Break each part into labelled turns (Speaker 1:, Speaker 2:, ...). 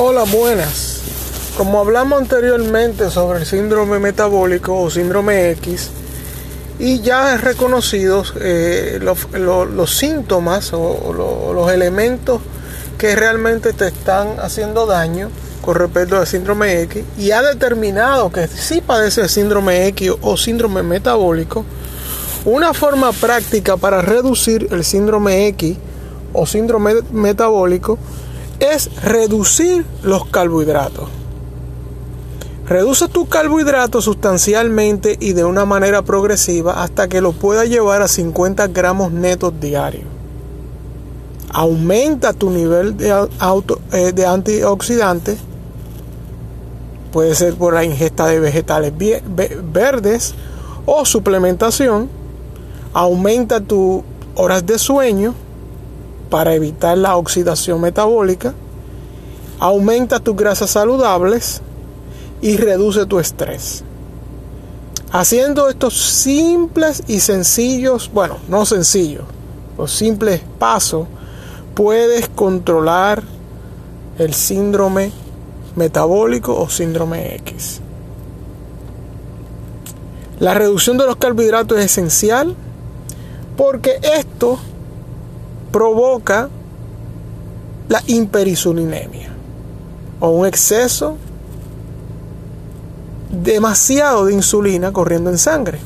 Speaker 1: Hola, buenas. Como hablamos anteriormente sobre el síndrome metabólico o síndrome X, y ya reconocidos eh, los, síntomas o, los elementos que realmente te están haciendo daño con respecto al síndrome X y ha determinado que si padece síndrome X o síndrome metabólico, una forma práctica para reducir el síndrome X o síndrome metabólico es reducir los carbohidratos. Reduce tu carbohidratos sustancialmente y de una manera progresiva hasta que lo pueda llevar a 50 gramos netos diarios. Aumenta tu nivel de, auto, eh, de antioxidantes. Puede ser por la ingesta de vegetales verdes o suplementación. Aumenta tus horas de sueño para evitar la oxidación metabólica, aumenta tus grasas saludables y reduce tu estrés. Haciendo estos simples y sencillos, bueno, no sencillos, los simples pasos, puedes controlar el síndrome metabólico o síndrome X. La reducción de los carbohidratos es esencial porque esto provoca la hiperinsulinemia o un exceso demasiado de insulina corriendo en sangre.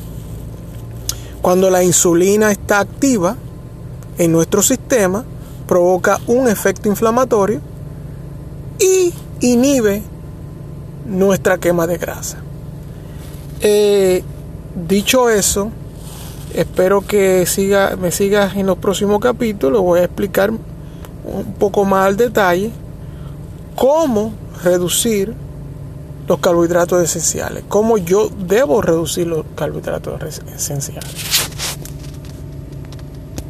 Speaker 1: Cuando la insulina está activa en nuestro sistema, provoca un efecto inflamatorio y inhibe nuestra quema de grasa. Eh, dicho eso, Espero que siga, me sigas en los próximos capítulos. Voy a explicar un poco más al detalle cómo reducir los carbohidratos esenciales, cómo yo debo reducir los carbohidratos esenciales.